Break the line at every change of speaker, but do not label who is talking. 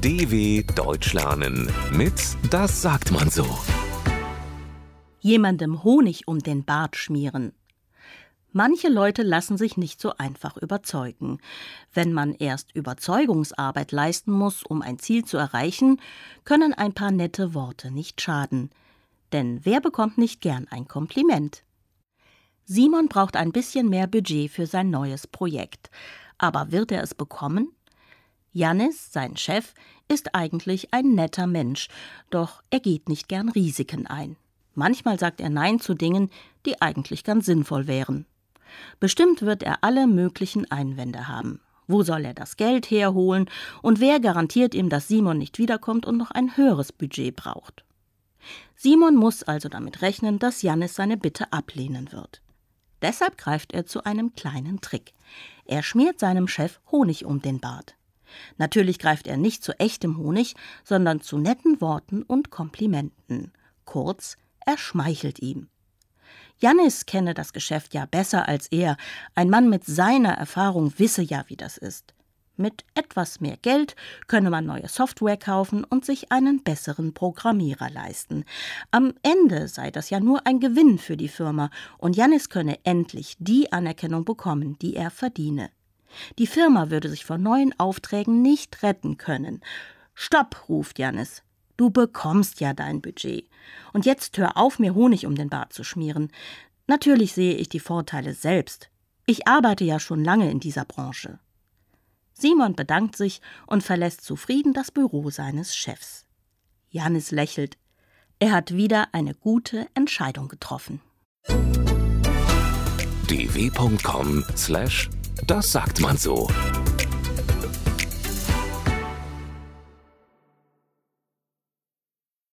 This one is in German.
DW Deutsch lernen mit Das sagt man so.
Jemandem Honig um den Bart schmieren. Manche Leute lassen sich nicht so einfach überzeugen. Wenn man erst Überzeugungsarbeit leisten muss, um ein Ziel zu erreichen, können ein paar nette Worte nicht schaden. Denn wer bekommt nicht gern ein Kompliment? Simon braucht ein bisschen mehr Budget für sein neues Projekt. Aber wird er es bekommen? Jannis, sein Chef, ist eigentlich ein netter Mensch, doch er geht nicht gern Risiken ein. Manchmal sagt er Nein zu Dingen, die eigentlich ganz sinnvoll wären. Bestimmt wird er alle möglichen Einwände haben. Wo soll er das Geld herholen und wer garantiert ihm, dass Simon nicht wiederkommt und noch ein höheres Budget braucht? Simon muss also damit rechnen, dass Jannis seine Bitte ablehnen wird. Deshalb greift er zu einem kleinen Trick. Er schmiert seinem Chef Honig um den Bart. Natürlich greift er nicht zu echtem Honig, sondern zu netten Worten und Komplimenten. Kurz, er schmeichelt ihm. Jannis kenne das Geschäft ja besser als er. Ein Mann mit seiner Erfahrung wisse ja, wie das ist. Mit etwas mehr Geld könne man neue Software kaufen und sich einen besseren Programmierer leisten. Am Ende sei das ja nur ein Gewinn für die Firma und Jannis könne endlich die Anerkennung bekommen, die er verdiene. Die Firma würde sich vor neuen Aufträgen nicht retten können. Stopp, ruft Jannis. Du bekommst ja dein Budget. Und jetzt hör auf, mir Honig um den Bart zu schmieren. Natürlich sehe ich die Vorteile selbst. Ich arbeite ja schon lange in dieser Branche. Simon bedankt sich und verlässt zufrieden das Büro seines Chefs. Janis lächelt. Er hat wieder eine gute Entscheidung getroffen.
dw.com/das sagt man so.